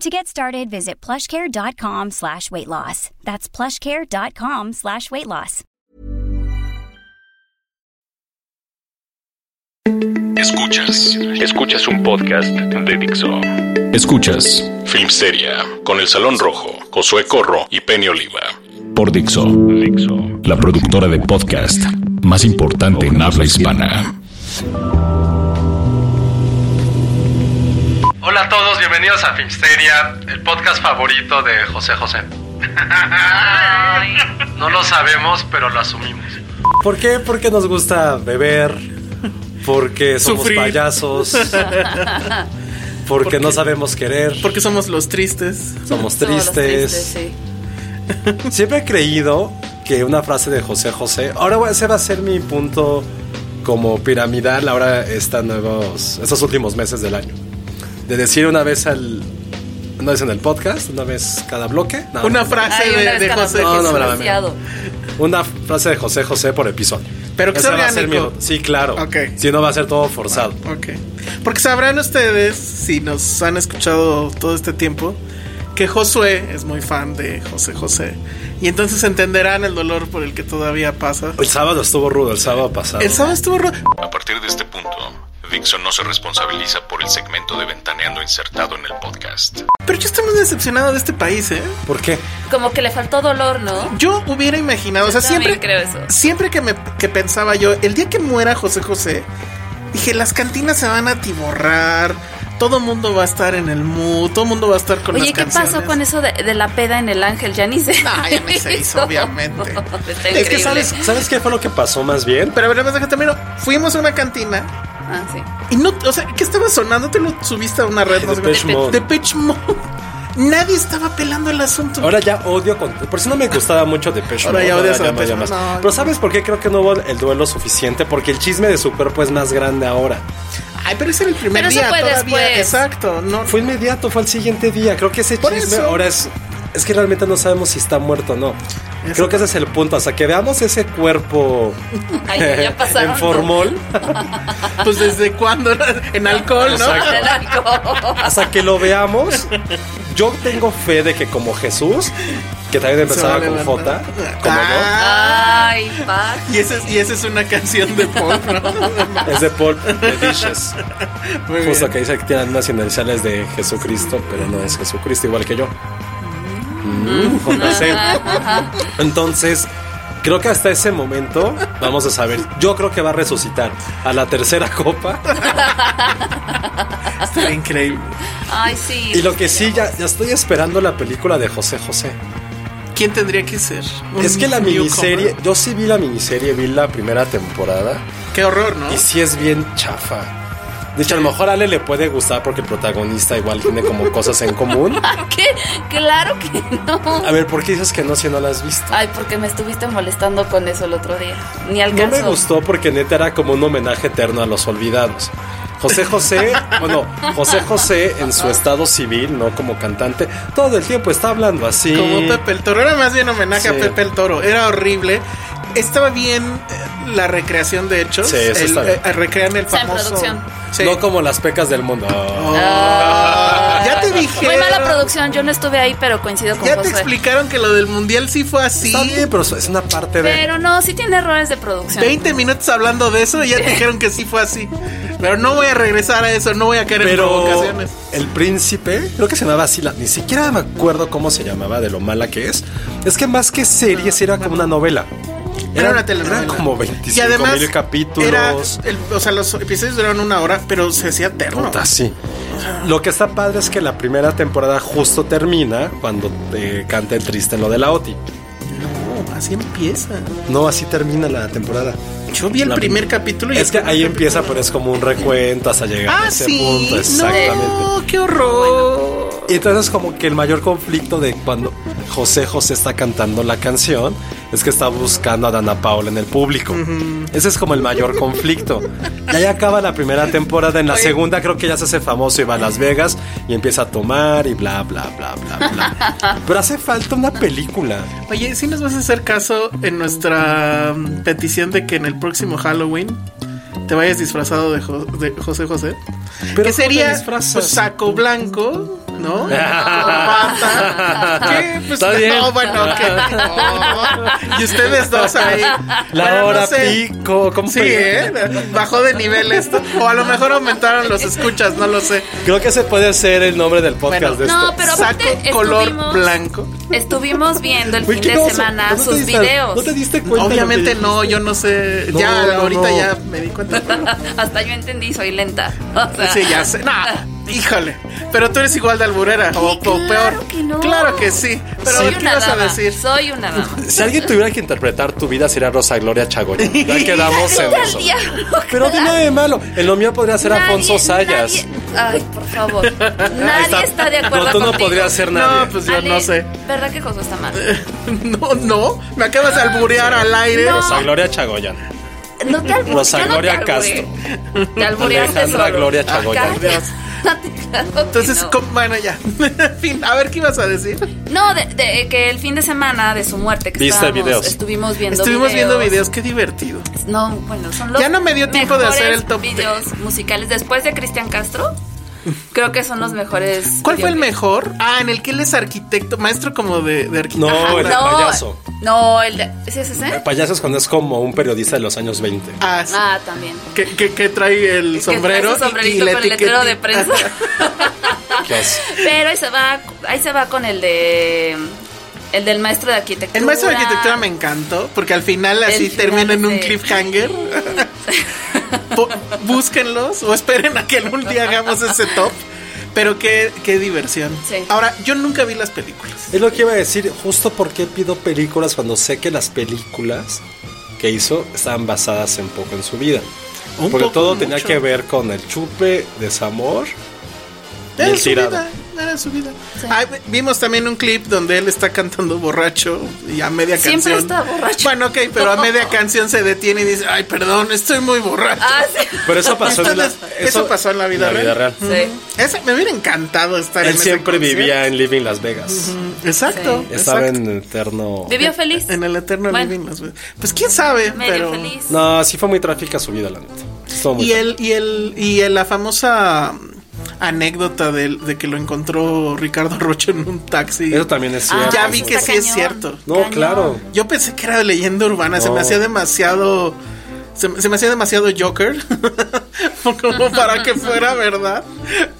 To get started, visit plushcare.com slash weight loss. That's plushcare.com slash weight loss. Escuchas, escuchas un podcast de Dixo. Escuchas Filmsteria con El Salón Rojo, Josué Corro y Penny Oliva. Por Dixo, Dixo, la productora de podcast más importante en habla hispana. Bienvenidos a Filmsteria, el podcast favorito de José José. No lo sabemos, pero lo asumimos. ¿Por qué? Porque nos gusta beber, porque somos Sufrir. payasos, porque no sabemos querer, Porque somos los tristes. somos Somos los tristes. sí. Siempre he creído que una frase de José José, ahora voy- ese va a ser mi punto como piramidal ahora esta nuevos, estos últimos meses del año. De decir una vez al una vez en el podcast, una vez cada bloque. No, Una no, frase Ay, una de, de José. Una frase de José José por episodio. Pero que Ese sea va a ser orgánico. mi- Sí, claro. Si no va a ser todo forzado. Ok. Porque sabrán ustedes, si nos han escuchado todo este tiempo, que Josué es muy fan de José José. Y entonces entenderán el dolor por el que todavía pasa. El sábado estuvo rudo, el sábado pasado. El sábado estuvo... ro- A partir de este punto, Dixon no se responsabiliza por el segmento de Ventaneando insertado en el podcast. Pero yo estoy muy decepcionado de este país, ¿eh? ¿Por qué? Como que le faltó dolor, ¿no? Yo hubiera imaginado, o sea, Yo siempre... creo eso. Siempre que, me, que pensaba yo, el día que muera José José, dije, las cantinas se van a atiborrar, todo mundo va a estar en el mood, todo mundo va a estar con Oye, las ¿qué canciones. pasó con eso de, de la peda en el ángel? Ya ni se. Ah, ya ni se hizo, obviamente. Está Es que increíble. sabes- ¿Sabes qué fue lo que pasó más bien? Pero a ver, déjame termino. Fuimos a una cantina Ah, sí. y no, o sea, ¿qué estaba sonando? Te lo subiste a una red, no sé Depeche. Mode. Depeche Mode. Nadie estaba pelando el asunto. Ahora ya odio con... Por si no me gustaba mucho de Pecho. Ahora ya Depeche Mode. No. Pero ¿sabes por qué creo que no hubo el duelo suficiente? Porque el chisme de su cuerpo es más grande ahora. Ay, pero ese era el primer Pero eso día fue todavía. después. Exacto, no. Fue inmediato, fue el siguiente día. Creo que ese Por chisme eso. ahora es... Es que realmente no sabemos si está muerto o no. Creo que ese es el punto. Hasta que veamos ese cuerpo Ay, ya- ya pasaron. en formol, Pues desde cuándo en alcohol, ¿no? Exacto. El alcohol. hasta que lo veamos, yo tengo fe de que como Jesús, que también empezaba con J, levantar. como Ah, Ay, pa. y esa es, y esa es una canción de pop, ¿no? es de Paul de Dishes. Muy Justo bien. que dice que tienen unas iniciales de Jesucristo, pero no es Jesucristo, igual que yo. Mm, con la C. Entonces, creo que hasta ese momento vamos a saber. Yo creo que va a resucitar a la tercera copa. Está increíble. Ay, sí. Y lo que sí, ya, ya estoy esperando la película de José José. ¿Quién tendría que ser? Es que la newcomer. miniserie, yo sí vi la miniserie, vi la primera temporada. Qué horror, ¿no? Y sí es bien chafa. De hecho, a lo mejor a Ale le puede gustar porque el protagonista igual tiene como cosas en común. ¿Qué? Claro que no. A ver, ¿por qué dices que no si no la has visto? Ay, porque me estuviste molestando con eso el otro día. Ni No alcanzó. me gustó porque neta era como un homenaje eterno a los olvidados. José José, bueno, José José en su estado civil, no como cantante, todo el tiempo está hablando así. Como Pepe el Toro. Era más bien homenaje Sí. a Pepe el Toro. Era horrible. Estaba bien eh, la recreación de hechos. Sí, eso El, está bien. eh, recrean el O sea, en famoso. producción. Sí. No como las pecas del mundo. Ah, Ya te Muy dijeron. mala producción, yo no estuve ahí, pero coincido con Ya te explicaron que lo del mundial sí fue así. Está bien, pero es una parte de. Pero no, sí tiene errores de producción. 20 minutos hablando de eso y ya te dijeron que sí fue así. Pero no voy a regresar a eso, no voy a caer en Pero provocaciones. el príncipe, creo que se llamaba así, ni siquiera me acuerdo cómo se llamaba, de lo mala que es. Es que más que series era como una novela. Era una telenovela. Eran como 25 mil capítulos. Era, el- o sea, los episodios duraron una hora, pero se hacía eterno. Sí. Lo que está padre es que la primera temporada justo termina cuando te canta el triste lo de la OTI. No, así empieza. No, así termina la temporada. Yo vi el La- primer capítulo y Es que ahí empieza, pero es como un recuento hasta llegar a Ah, ese sí. punto. Exactamente. No, qué horror. Y entonces como que el mayor conflicto de cuando José José está cantando la canción es que está buscando a Dana Paola en el público. Ese es como el mayor conflicto. Y ahí acaba la primera temporada. En la segunda creo que ya se hace famoso y va a Las Vegas y empieza a tomar y bla, bla, bla, bla, bla. Pero hace falta una película. Oye, si nos vas a hacer caso en nuestra mm, petición de que en el próximo Halloween te vayas disfrazado de, Jo- de José José. Pero que ¿cómo te sería saco blanco, ¿no? ¿Qué? Pues Está bien. no, bueno, ¿qué? No. Y ustedes dos ahí. La Bueno, no hora sé. pico. ¿cómo Sí? ¿eh? Bajó de nivel esto. O a lo mejor aumentaron los escuchas, no lo sé. Creo que ese puede ser el nombre del podcast Bueno, de No, esto. pero Saco color blanco. estuvimos viendo el fin de semana ¿No sus diste- videos. ¿No te diste cuenta? Obviamente que no, yo no sé. No, ya, no, ahorita no. ya me di cuenta. Hasta yo entendí, soy lenta. O sea, Sí, ya sé. No, híjole. Pero tú eres igual de alburera. O, o claro peor. que no. Claro que sí. Pero soy ¿qué una ibas a dama. decir? Soy una dama. Si alguien tuviera que interpretar tu vida sería Rosa Gloria Chagoya. Ya quedamos en eso. diablo, Pero dime de malo. En lo mío podría ser Nadie- Alfonso Sayas. nadie- Ay, por favor. Nadie está, de acuerdo No, tú no contigo. podrías ser nadie. No, pues yo Ale, no sé. ¿Verdad que Josué está mal? No, no. Me acabas de alburear al aire. No. Rosa Gloria Chagoyan. No te. Rosa yo no Gloria te. Castro. Te albureaste Alejandra solo. Gloria Chagoya. Cállate. Claro Entonces, no. ¿cómo? bueno, ya. Fin, a ver qué ibas a decir. No, de, de- que el fin de semana de su muerte que ¿Viste videos? estuvimos viendo Estuvimos videos. viendo videos, qué divertido. No, bueno, son los Ya no me dio tiempo de hacer el top videos musicales después de Cristian Castro. Creo que son los mejores. ¿Cuál fue el mejor? Ah, en el que él es arquitecto, maestro como de, de arquitectura. No, el de No, payaso. No, el de. ¿Sí es ese? El payaso es cuando es como un periodista de los años 20. Ah, sí. Ah, también. Que, que- que trae el Que sombrero trae su y- y, sombrerito la con el letrero de prensa. Pero ahí se va, ahí se va con el de. El del maestro de arquitectura. El maestro de arquitectura me encantó porque al final así final termina en un cliffhanger. Búsquenlos o esperen a que algún día hagamos ese top. Pero qué, qué diversión. Sí. Ahora, yo nunca vi las películas. Es lo que iba a decir, justo porque pido películas cuando sé que las películas que hizo estaban basadas en poco en su vida. Un Porque poco, todo tenía que ver con el chupe, desamor y el tirado. vida, era su vida. Ah, vimos también un clip donde él está cantando borracho y a media Siempre canción. está borracho. Bueno, ok, pero a media canción se detiene y dice, ay, perdón, estoy muy borracho. Ah, sí. Pero eso pasó en la, Entonces, eso pasó en la vida real. Sí. Ese, me hubiera encantado estar en Él siempre vivía en Living Las Vegas. Exacto. Sí. Estaba exacto. en eterno. Vivió feliz. En el eterno Bueno. living Las Vegas. Pues quién sabe, Medio pero feliz. No, sí fue muy trágica su vida, la neta. Estuvo muy y el y el y el- la famosa anécdota de, de que lo encontró Ricardo Rocha en un taxi. Eso también es cierto. ya vi que está sí es cierto. No, Cañón. claro. Yo pensé que era de leyenda urbana, se me hacía demasiado se, se me hacía demasiado Joker como para que fuera verdad,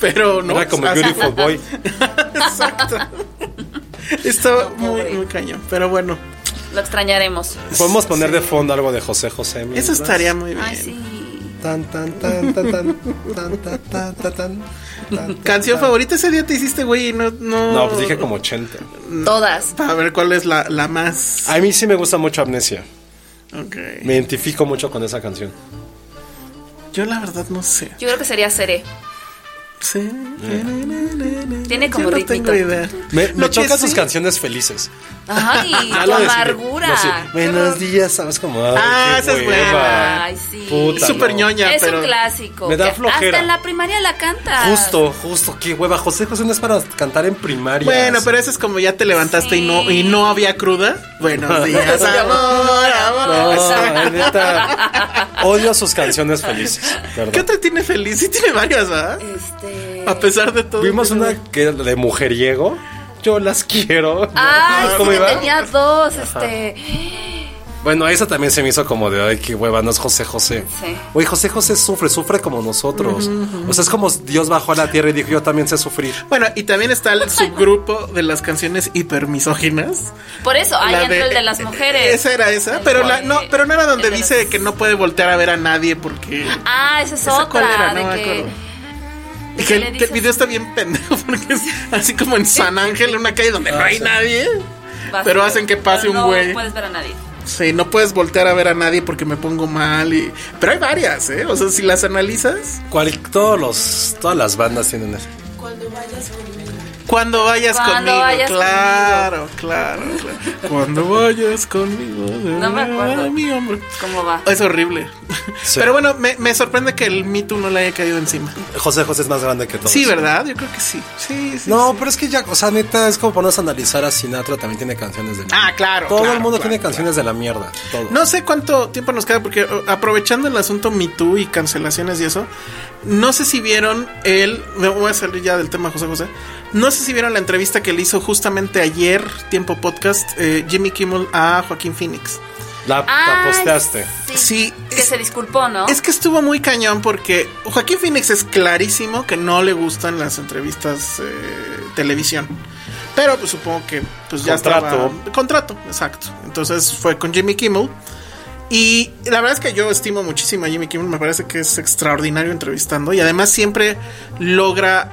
pero no. Era como o sea, Beautiful Boy. Exacto. Estaba muy, muy cañón, pero bueno, Lo extrañaremos. Podemos poner de fondo algo de José José. eso estaría muy bien. Ay, sí. Tan, tan, tan, tan, tan, tan, tan, tan, tan, tan, tan, Canción favorita ese día te hiciste, güey, y no no No, pues dije como 80. Todas. para ver cuál es la, la más. A mí sí me gusta mucho Amnesia. Ok. Me identifico mucho con esa canción. Yo la verdad no sé. Yo creo que sería Seré. Sí. Tiene como no ritmito. tengo idea. Me, me sus sí- canciones felices. Ay, tu amargura. No, sí. Buenos días, ¿sabes cómo? Ah, esa es hueva. buena. Ay, sí. Puta, Súper no. ñoña, es pero. un clásico. Me da flojera. Hasta en la primaria la canta. Justo, justo, qué hueva. José José no es para cantar en primaria. Bueno, pero eso es como ya te levantaste y no y no había cruda. Buenos días, amor, amor. No, neta. Odio sus canciones felices. ¿Qué otra tiene feliz? Sí tiene varias, ¿verdad? Este. A pesar de todo. Vimos una que de mujeriego. Yo las quiero. Ay, ¿Cómo sí, iba? tenía dos, este. Bueno, esa también se me hizo como de, ay, qué hueva, no es José José. Sí. Oye, José José sufre, sufre como nosotros. O sea, es como Dios bajó a la tierra y dijo, yo también sé sufrir. Bueno, y también está el subgrupo de las canciones hipermisóginas. Por eso, ahí entra el de las mujeres. Esa era esa, El pero de- la, no, pero no era donde dice los- que no puede voltear a ver a nadie porque Ah, esa es ¿Esa otra. era? No de que. acuerdo. ¿de que qué el, que el video está bien pendejo porque es así como en San Ángel, en una calle donde no hay nadie. Pero hacen que pase pero un güey. No puedes ver a nadie. Sí, no puedes voltear a ver a nadie porque me pongo mal y pero hay varias, ¿eh? O sea, si las analizas, Cual- todos los, todas las bandas tienen eso. cuando vayas Cuando conmigo, vayas claro, claro, claro. Cuando vayas conmigo, No me acuerdo. mi hombre. ¿Cómo va? Es horrible. Sí. Pero bueno, me, me sorprende que el Me Too no le haya caído encima. José José es más grande que todos. Sí, ¿verdad? Yo creo que sí. Sí, sí. No, sí. pero es que ya, o sea, neta, es como ponernos a analizar a Sinatra, también tiene canciones de Ah, claro. Todo claro, el mundo claro, tiene claro. canciones de la mierda. Todo. No sé cuánto tiempo nos queda porque uh, aprovechando el asunto Me Too y cancelaciones y eso, no sé si vieron el, me voy a salir ya del tema José José, no sé si vieron la entrevista que le hizo justamente ayer, Tiempo Podcast, eh, Jimmy Kimmel a Joaquín Phoenix. La, la posteaste. Sí, Que es, se disculpó, ¿no? es que estuvo muy cañón porque Joaquín Phoenix es clarísimo que no le gustan las entrevistas eh, televisión. Pero pues supongo que pues ya Contrato. estaba contrato, exacto. Entonces fue con Jimmy Kimmel y la verdad es que yo estimo muchísimo a Jimmy Kimmel, me parece que es extraordinario entrevistando y además siempre logra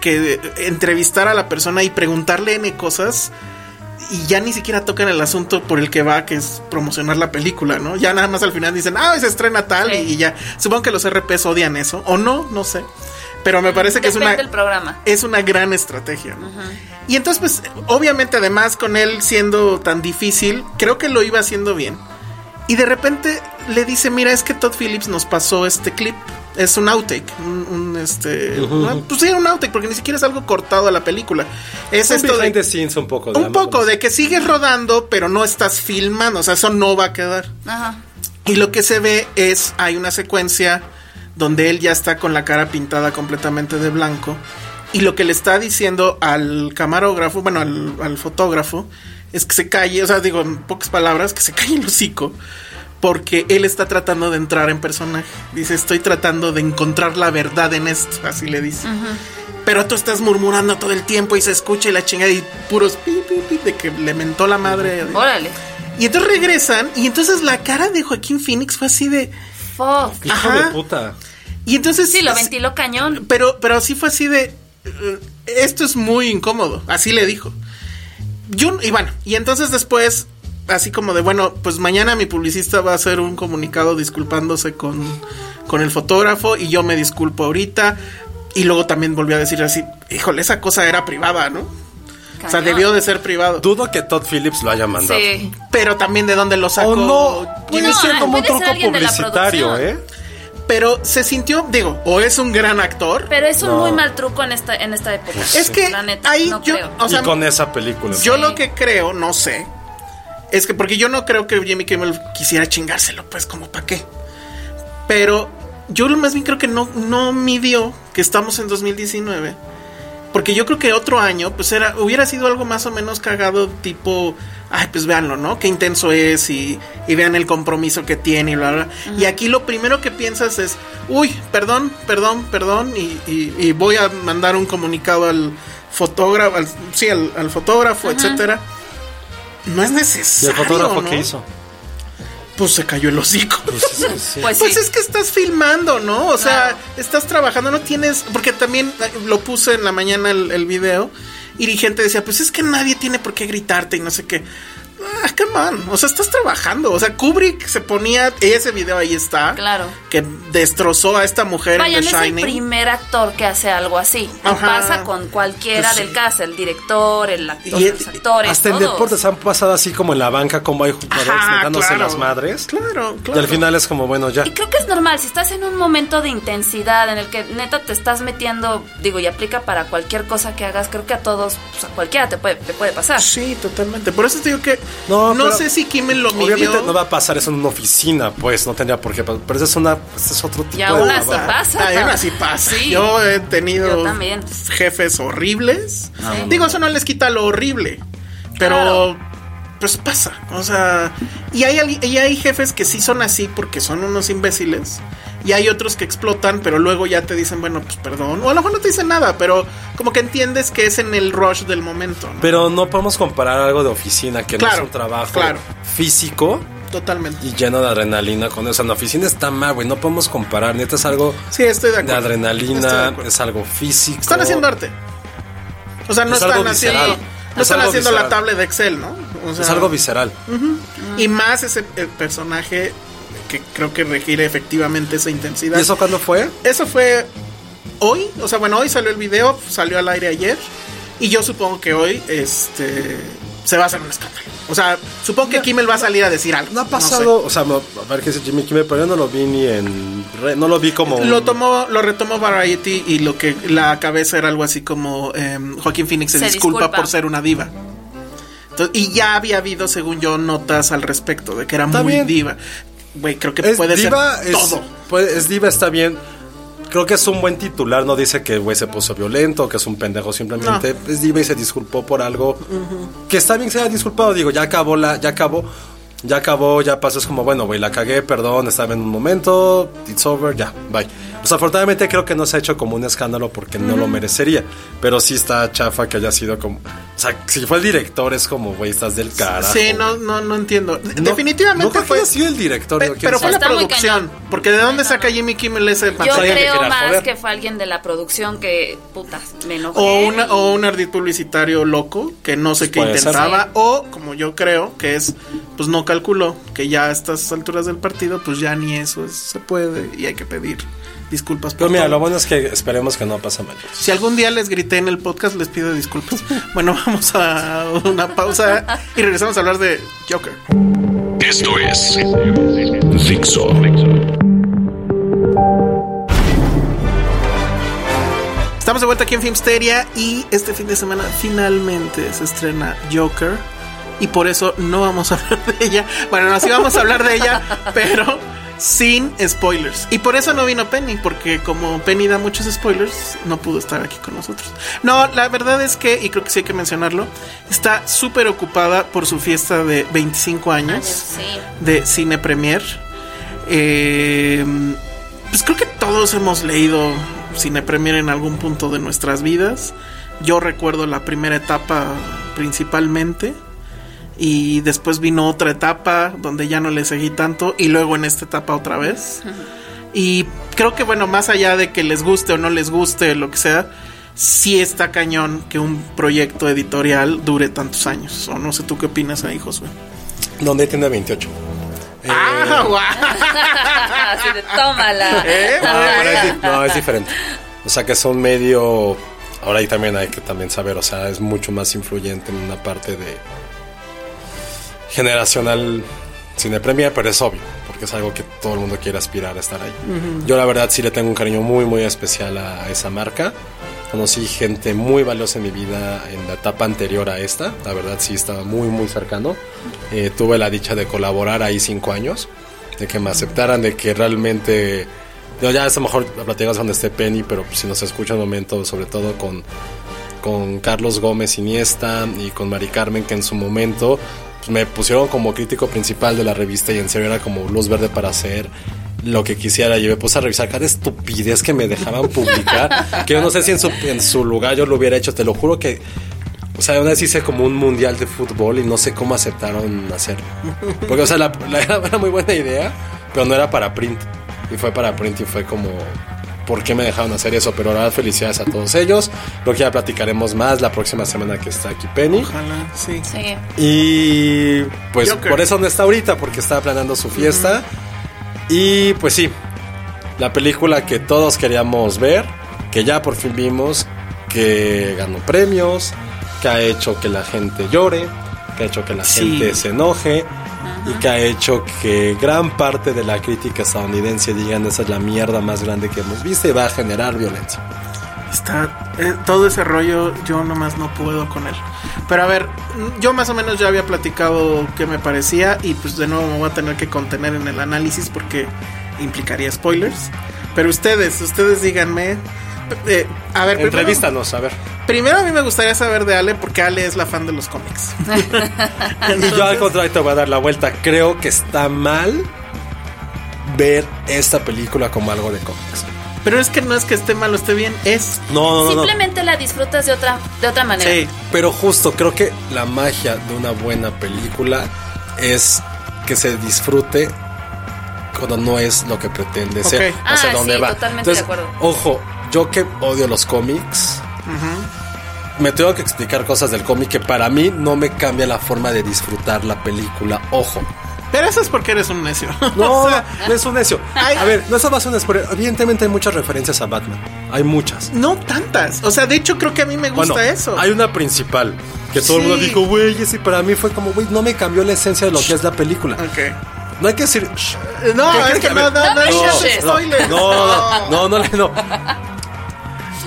que entrevistar a la persona y preguntarle N cosas y ya ni siquiera tocan el asunto por el que va, que es promocionar la película, ¿no? Ya nada más al final dicen, ah, se estrena tal Sí. y, y ya. Supongo que los RPs odian eso, o no, no sé. Pero me parece que es una, programa. es una gran estrategia. ¿no? Y entonces, pues, obviamente, además, con él siendo tan difícil, creo que lo iba haciendo bien. Y de repente le dice, mira, es que Todd Phillips nos pasó este clip. Es un outtake, un, un, este... no, Pues sí, un outtake, porque ni siquiera es algo cortado a la película. Es Un esto behind de... the scenes un poco. Un poco de que sigues rodando, pero no estás filmando. O sea, eso no va a quedar. Ajá. Y lo que se ve es, hay una secuencia donde él ya está con la cara pintada completamente de blanco. Y lo que le está diciendo al camarógrafo, bueno, al, al fotógrafo, es que se calle, o sea, digo en pocas palabras, que se calle el hocico. Porque él está tratando de entrar en personaje. Dice, estoy tratando de encontrar la verdad en esto. Así le dice. Pero tú estás murmurando todo el tiempo y se escucha y la chingada y puros pi, pi, pi, de que le mentó la madre. Órale. Y entonces regresan y entonces la cara de Joaquín Phoenix fue así de... Fuck. Hijo Ajá. de puta. Y entonces... Sí, lo ventiló cañón. Pero, pero sí fue así de... eh, Esto es muy incómodo. Así le dijo. Yo, y bueno, y entonces después, así como de, bueno, pues mañana mi publicista va a hacer un comunicado disculpándose con, con el fotógrafo y yo me disculpo ahorita. Y luego también volvió a decir así, híjole, esa cosa era privada, ¿no? O sea, debió de ser privado. Dudo que Todd Phillips lo haya mandado. Sí. Pero también de dónde lo sacó. O no, puede No, ser como un truco publicitario. ¿eh? Pero se sintió, digo, o es un gran actor. Pero es un No. muy mal truco en esta, en esta época. Es que La neta, ahí no yo, creo. o sea, y con esa película. yo Sí. lo que creo, no sé, es que porque yo no creo que Jimmy Kimmel quisiera chingárselo, pues como para qué. Pero yo más bien creo que no, no midió que estamos en 2019. Porque yo creo que otro año, pues era, hubiera sido algo más o menos cagado, tipo, ay, pues véanlo, ¿no? Qué intenso es y, y vean el compromiso que tiene y bla, bla. Y aquí lo primero que piensas es, uy, perdón, perdón, perdón, y, y- y voy a mandar un comunicado al fotógrafo, al, sí, al, al fotógrafo, etcétera. No es ¿Y necesario. el fotógrafo ¿no? qué hizo? Pues se cayó el hocico. Pues, es que sí. Pues, Pues sí. es que estás filmando, ¿no? O sea, Claro. estás trabajando, no tienes. Porque también eh, lo puse en la mañana el, el video. Y gente decía, pues es que nadie tiene por qué gritarte y no sé qué. Ah, come on. O sea, estás trabajando. O sea, Kubrick se ponía. Ese video ahí está. Claro. Que destrozó a esta mujer Vaya, en no The es el Shining. primer actor que hace algo así. Y Ajá. pasa con cualquiera Pues del cast, el director, el actor, Y- los actores, Hasta en deportes han pasado así como en la banca, como hay jugadores claro. las madres. Claro, Y claro. al final es como, bueno, ya. Y creo que es normal, si estás en un momento de intensidad en el que neta te estás metiendo, digo, y aplica para cualquier cosa que hagas, creo que a todos, pues a cualquiera te puede, te puede pasar. Sí, totalmente. Por eso te digo que No, No, pero- sé si Kimmel lo midió. Obviamente no va a pasar eso en una oficina, pues no tendría por qué pasar. Pero eso es una, ese es otro tipo Y de aún así trabajo. pasa. Ah, y aún así pasa. Sí. Yo he tenido Yo también. jefes horribles. Ah, Digo, eso no les quita lo horrible. Pero Claro. pues pasa. O sea, y hay, y hay jefes que sí son así porque son unos imbéciles. Y hay otros que explotan, pero luego ya te dicen, bueno, pues perdón. O a lo mejor no te dicen nada, pero como que entiendes que es en el rush del momento. ¿no? Pero no podemos comparar algo de oficina que no es un trabajo claro. físico Totalmente. y lleno de adrenalina con eso. En la oficina está mal, güey. No podemos comparar. Neta es algo Sí, estoy de de acuerdo. Estoy de adrenalina, es algo físico. Están haciendo arte. O sea, no Es están haciendo, no Es están haciendo la tabla de Excel, ¿no? O sea, Es algo visceral. Y más ese eh, personaje que creo que requiere efectivamente esa intensidad. ¿Y eso cuándo fue? Eso fue hoy, o sea, bueno, hoy salió el video, salió al aire ayer. Y yo supongo que hoy este se va a hacer un escándalo. O sea, supongo que Kimmel va a salir a decir algo. No ha sé. pasado, o sea, no- a ver qué dice Jimmy Kimmel, pero yo no lo vi ni en. re- no lo vi como. Lo tomó, lo retomó Variety y lo que la cabeza era algo así como em, Joaquín Phoenix se, Se disculpa, disculpa. por ser una diva. Entonces, y ya había habido, según yo, notas al respecto de que era Está muy bien. diva. Güey, creo que Es puede diva, ser es, todo. puede- es diva, está bien. Creo que es un buen titular, no dice que güey se puso violento, que es un pendejo, simplemente es diva y se disculpó por algo que está bien que se haya disculpado, digo, ya acabó la, ya acabó, ya acabó, ya pasó, es como, bueno, güey, la cagué, perdón, estaba en un momento, it's over, ya, bye. Pues afortunadamente creo que no se ha hecho como un escándalo porque no lo merecería, pero sí está chafa que haya sido como, o sea, si fue el director es como, güey, estás del carajo. Sí, no, no, no entiendo. No- Definitivamente no creo que fue. haya sido el director, Pe- pero fue la producción. Porque de dónde saca Jimmy Kimmel ese Yo alguien que creo más joder. que fue alguien de la producción que, putas, me enojé. O, una, y- o un ardid publicitario loco que no sé qué Puede ser. intentaba. O, como yo creo, que es, pues no calculó que ya a estas alturas del partido, pues ya ni eso es- se puede y hay que pedir disculpas por Pero mira, todo. lo bueno es que esperemos que no pase mal. Si algún día les grité en el podcast, les pido disculpas. bueno, vamos a una pausa y regresamos a hablar de Joker. Esto es Dixo. Estamos de vuelta aquí en Filmsteria y este fin de semana finalmente se estrena Joker y por eso no vamos a hablar de ella. Bueno, no, sí vamos a hablar de ella, pero sin spoilers. Y por eso no vino Penny, porque como Penny da muchos spoilers, no pudo estar aquí con nosotros. No, la verdad es que, y creo que sí hay que mencionarlo, está súper ocupada por su fiesta de 25 años Años, sí. de Cine Premier. Eh, pues creo que todos hemos leído Cine Premier en algún punto de nuestras vidas. Yo recuerdo la primera etapa principalmente. Y después vino otra etapa donde ya no le seguí tanto. Y luego en esta etapa otra vez. Y creo que bueno, más allá de que les guste o no les guste, lo que sea, sí está cañón que un proyecto editorial dure tantos años. O no sé tú qué opinas ahí, Josué. Donde tiene 28. Ah, guau. Así de, tómala. Eh, No, es, no, es diferente. O sea que son medio. Ahora ahí también hay que también saber, o sea, es mucho más influyente en una parte de generacional cine premier, pero es obvio, porque es algo que todo el mundo quiere aspirar a estar ahí. Yo la verdad sí le tengo un cariño muy muy especial a esa marca. Conocí gente muy valiosa en mi vida en la etapa anterior a esta. La verdad sí estaba muy muy cercano. Eh, tuve la dicha de colaborar ahí cinco años, de que me aceptaran, de que realmente yo ya a lo mejor la platicamos donde esté Penny, pero si nos escucha un momento, sobre todo con, con Carlos Gómez Iniesta y con Mari Carmen, que en su momento pues, me pusieron como crítico principal de la revista y en serio era como luz verde para hacer lo que quisiera. Yo me puse a revisar cada estupidez que me dejaban publicar, que yo no sé si en su, en su lugar yo lo hubiera hecho, te lo juro que... O sea, una vez hice como un mundial de fútbol y no sé cómo aceptaron hacerlo. Porque, o sea, la, la- era muy buena idea, pero no era para print. Y fue para print y fue como, ¿por qué me dejaron hacer eso? Pero la verdad, felicidades a todos ellos. Creo que ya platicaremos más la próxima semana que está aquí Penny. Ojalá, sí. Sí. Y pues Joker. por eso no está ahorita, porque estaba planeando su fiesta. Y pues sí, la película que todos queríamos ver, que ya por fin vimos, que ganó premios, que ha hecho que la gente llore, que ha hecho que la Sí. gente se enoje. Y que ha hecho que gran parte de la crítica estadounidense digan esa es la mierda más grande que hemos visto y va a generar violencia. Está eh, todo ese rollo yo nomás no puedo con él. Pero a ver, yo más o menos ya había platicado qué me parecía y pues de nuevo me voy a tener que contener en el análisis porque implicaría spoilers. Pero ustedes, ustedes díganme. eh, a ver, primero- Entrevístanos, a ver. Primero a mí me gustaría saber de Ale porque Ale es la fan de los cómics. Y yo al contrario te voy a dar la vuelta. Creo que está mal ver esta película como algo de cómics. Pero es que no es que esté mal o esté bien, es... No, no, no, no. Simplemente la disfrutas de otra, de otra manera. Sí. Pero justo creo que la magia de una buena película es que se disfrute cuando no es lo que pretende ser. Ok. hacia Ah, dónde sí, va. totalmente de acuerdo. Ojo, yo que odio los cómics, me tengo que explicar cosas del cómic que para mí no me cambia la forma de disfrutar la película. Ojo. Pero eso es porque eres un necio. No, O sea, no es un necio. A ver, no a ser un spoiler. Evidentemente hay muchas referencias a Batman. Hay muchas. no tantas. O sea, de hecho creo que a mí me gusta Bueno, eso. Hay una principal que todo el Sí. mundo dijo, güey, ese para mí fue como, güey, no me cambió la esencia de lo que es la película. Ok. No hay que decir, "Shh". No, ¿Qué es que que- no, a ver, no, no, no digas pushes. spoilers. No, no, no, no, no, no.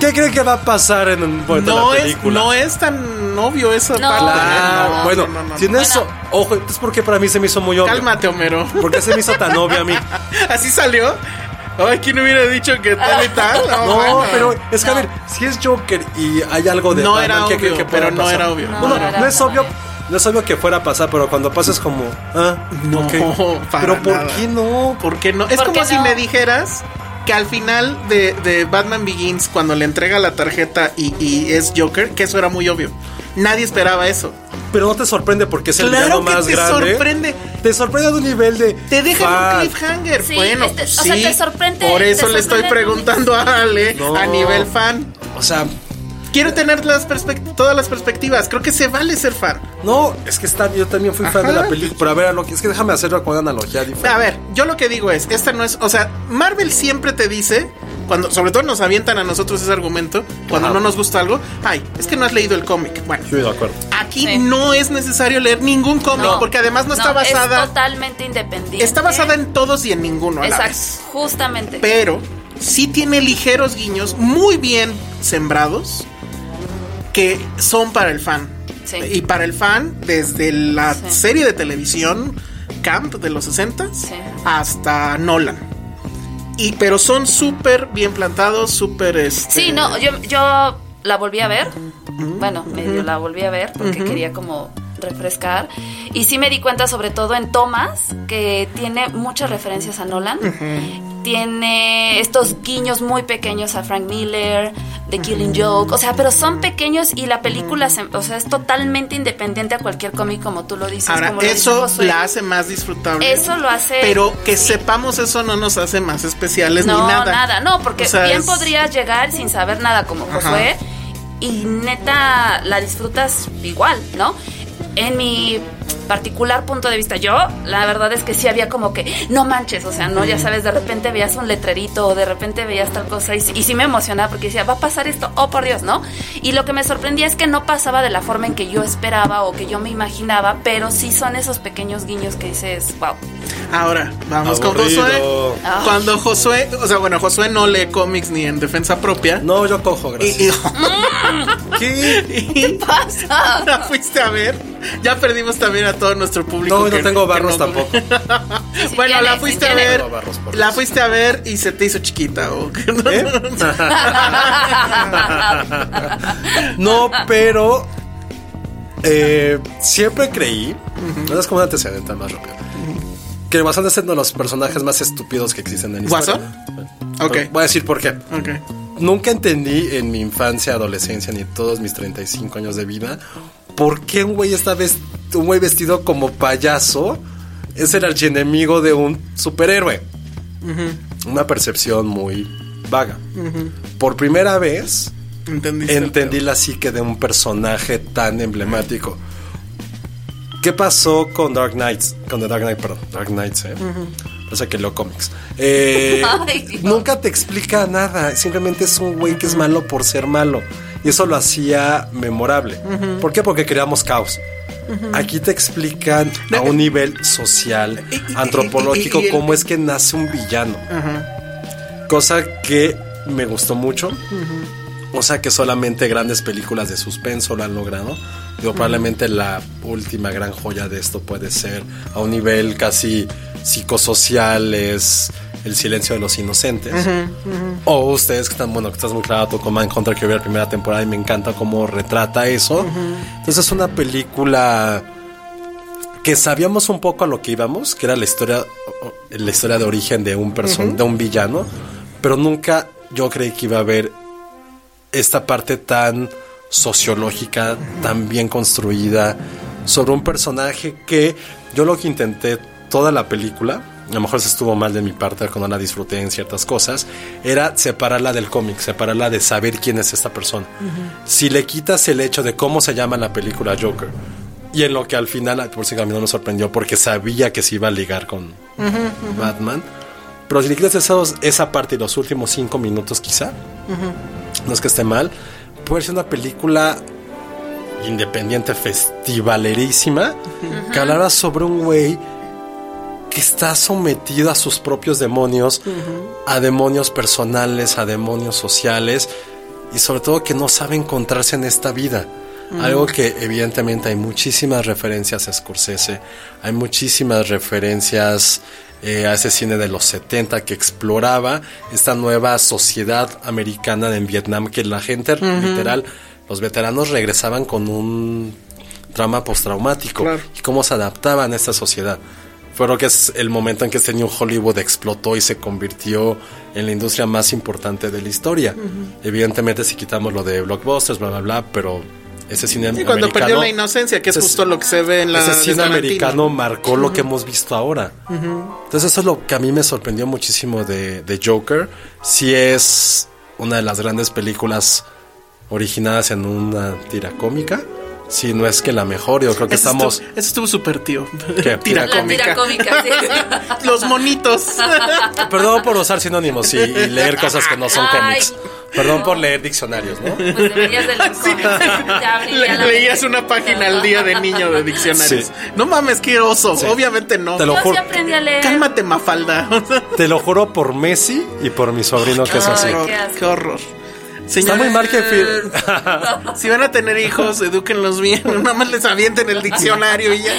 ¿Qué creen que va a pasar en un momento No de la es, película? no es tan obvio esa No. parte. Claro, No, bueno, no, no, no, si en no. eso, ojo, es porque para mí se me hizo muy obvio. Cálmate, Homero. ¿Por qué se me hizo tan obvio a mí? Así salió. Ay, ¿quién hubiera dicho que tal y tal? No, No, bueno. pero es que a No. ver, si es Joker y hay algo de No Batman, era ¿qué creen obvio, que pueda pero no pasar? era obvio. No, Bueno, era no es obvio, no es obvio que fuera a pasar, pero cuando pasa es como, ah, No, para pero ¿por nada. qué no? ¿Por qué no? Es ¿Por como si no? me dijeras que al final de, de Batman Begins, cuando le entrega la tarjeta y, y es Joker, que eso era muy obvio. Nadie esperaba eso. Pero no te sorprende porque es el Claro villano que más te grande. sorprende. Te sorprende de un nivel de. Te dejan un cliffhanger. Sí, bueno, este- o sea, sí. te sorprende- Por eso te le estoy preguntando a Ale No. a nivel fan. O sea, Quiero tener las todas las perspectivas. Creo que se vale ser fan. no, es que está, yo también fui fan de la película. Pero a ver, lo que, es que déjame hacerlo con una analogía diferente. A ver, yo lo que digo es, esta no es, o sea, Marvel siempre te dice, cuando, sobre todo nos avientan a nosotros ese argumento, cuando Ajá. no nos gusta algo, ay, es que no has leído el cómic. Bueno, Estoy de acuerdo. aquí Sí. no es necesario leer ningún cómic, No, porque además no, está Es basada, totalmente independiente. está basada en todos y en ninguno a la Exacto, vez. justamente. Pero sí tiene ligeros guiños muy bien sembrados que son para el fan. Sí. Y para el fan, desde la Sí. serie de televisión Camp de los 60 Sí. hasta Nolan. Y, pero son súper bien plantados, súper este, Sí, no, yo, yo la volví a ver. Bueno, medio la volví a ver porque quería como refrescar. Y sí me di cuenta, sobre todo en Thomas, que tiene muchas referencias a Nolan. Tiene estos guiños muy pequeños a Frank Miller, The Killing Joke. O sea, pero son pequeños y la película se- o sea, es totalmente independiente a cualquier cómic, como tú lo dices. Ahora, como dice eso la hace más disfrutable. Eso lo hace- Pero que sí. sepamos eso no nos hace más especiales No, ni nada. nada. No, porque O sea, bien es- podrías llegar sin saber nada como Josué y neta la disfrutas igual, ¿no? En mi particular punto de vista, yo la verdad es que sí había como que, no manches, o sea, no, ya sabes, de repente veías un letrerito o de repente veías tal cosa y, y sí me emocionaba porque decía, va a pasar esto, oh por Dios, ¿no? Y lo que me sorprendía es que no pasaba de la forma en que yo esperaba o que yo me imaginaba, pero sí son esos pequeños guiños que dices, wow. Ahora, vamos con Aburrido. Josué. Ah. Cuando Josué, o sea, bueno, Josué no lee cómics ni en defensa propia. No, yo cojo, Y, gracias. y- ¿Qué? y- pasa? la fuiste a ver. Ya perdimos también a todo nuestro público. No, no que- tengo barros no- tampoco. Sí bueno, tiene, la sí fuiste a ver. Tengo barros por La eso. fuiste a ver y se te hizo chiquita. ¿o qué? ¿Eh? No, pero eh, siempre creí, no es como un antecedente más rápido, que el Guasón es uno de los personajes más estúpidos que existen en la historia. Ok. Voy a decir por qué. Ok. Nunca entendí en mi infancia, adolescencia, ni todos mis 35 años de vida, por qué un güey está vest- un güey vestido como payaso es el archienemigo de un superhéroe. Una percepción muy vaga. Por primera vez Entendiste. entendí la psique de un personaje tan emblemático. ¿Qué pasó con Dark Knights? Con The Dark Knight, perdón. Dark Knights, ¿eh? Parece que leo cómics. Eh, Ay, nunca te explica nada. Simplemente es un güey que es malo por ser malo. Y eso lo hacía memorable. ¿Por qué? Porque creamos caos. Aquí te explican a un nivel social, antropológico, cómo es que nace un villano. Cosa que me gustó mucho. O sea que solamente grandes películas de suspenso lo han logrado. Digo, probablemente la última gran joya de esto puede ser a un nivel casi psicosocial es El silencio de los inocentes. O ustedes que están, bueno, que estás muy claro tú con Manhunter que vi la primera temporada y me encanta cómo retrata eso. Entonces es una película que sabíamos un poco a lo que íbamos, que era la historia, la historia de origen de un person, de un villano, pero nunca yo creí que iba a haber esta parte tan sociológica, tan bien construida, sobre un personaje que yo lo que intenté toda la película, a lo mejor se estuvo mal de mi parte cuando la disfruté en ciertas cosas, era separarla del cómic, separarla de saber quién es esta persona. Si le quitas el hecho de cómo se llama la película Joker, y en lo que al final, por si a mí no me sorprendió porque sabía que se iba a ligar con Batman. Pero si le quitas esos- esa parte y los últimos cinco minutos quizá, no es que esté mal, puede ser una película independiente, festivalerísima, que hablara sobre un güey que está sometido a sus propios demonios, a demonios personales, a demonios sociales, y sobre todo que no sabe encontrarse en esta vida. Algo que evidentemente hay muchísimas referencias a Scorsese, hay muchísimas referencias eh, a ese cine de los 70 que exploraba esta nueva sociedad americana en Vietnam, que la gente literal, los veteranos regresaban con un trauma postraumático Claro. y cómo se adaptaban a esta sociedad. Fue creo que es el momento en que este New Hollywood explotó y se convirtió en la industria más importante de la historia. Evidentemente si quitamos lo de blockbusters, bla, bla, bla, pero ese cine Y cuando americano- perdió la inocencia, que es ese- justo lo que se ve en la ese cine americano marcó lo que hemos visto ahora. Entonces eso es lo que a mí me sorprendió muchísimo de, de Joker. Si es una de las grandes películas originadas en una tira cómica. Si no es que la mejor, yo creo que Eso estamos... estuvo- Eso estuvo súper tío. ¿Qué? Tira La tira cómica, sí. Los monitos. Perdón por usar sinónimos y, y leer cosas que no son cómics. Perdón por leer diccionarios, ¿no? Pues deberías de leer Le- leías una página al día de niño de diccionarios. Sí. No mames, qué oso. Obviamente no. Te lo Yo sí juro. aprendí a leer. Cálmate, Mafalda. Te lo juro por Messi y por mi sobrino que es qué así. Ay, horror. qué asco. Horror. Está Señores, muy mal que... fi- si van a tener hijos, edúquenlos bien. Nada más les avienten el diccionario y ya.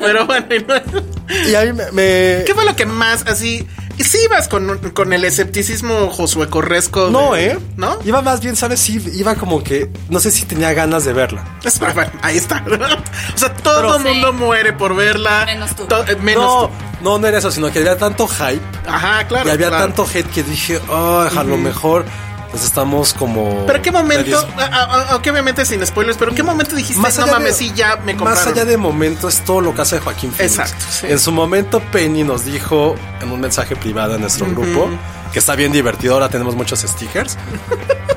Pero bueno, y no- y a mí me- me... ¿qué fue lo que más así? Sí ibas con, con el escepticismo Josué Corresco. No, de- ¿eh? ¿No? Iba más bien, ¿sabes? Sí, iba como que... No sé si tenía ganas de verla. Es- bueno, ahí está. o sea, todo el mundo muere por verla. Menos tú. To- eh, menos no, tú. no, no era eso, sino que había tanto hype Ajá, claro. y había claro. tanto hate que dije, oh, a lo mejor pues estamos como... Pero qué momento, predis- a- a- aunque obviamente sin spoilers, pero qué momento dijiste, no allá mames, de- sí, ya me compraron. Más allá de momento es todo lo que hace Joaquín Phoenix. Exacto, sí. En su momento Penny nos dijo en un mensaje privado en nuestro grupo que está bien divertido, ahora tenemos muchos stickers.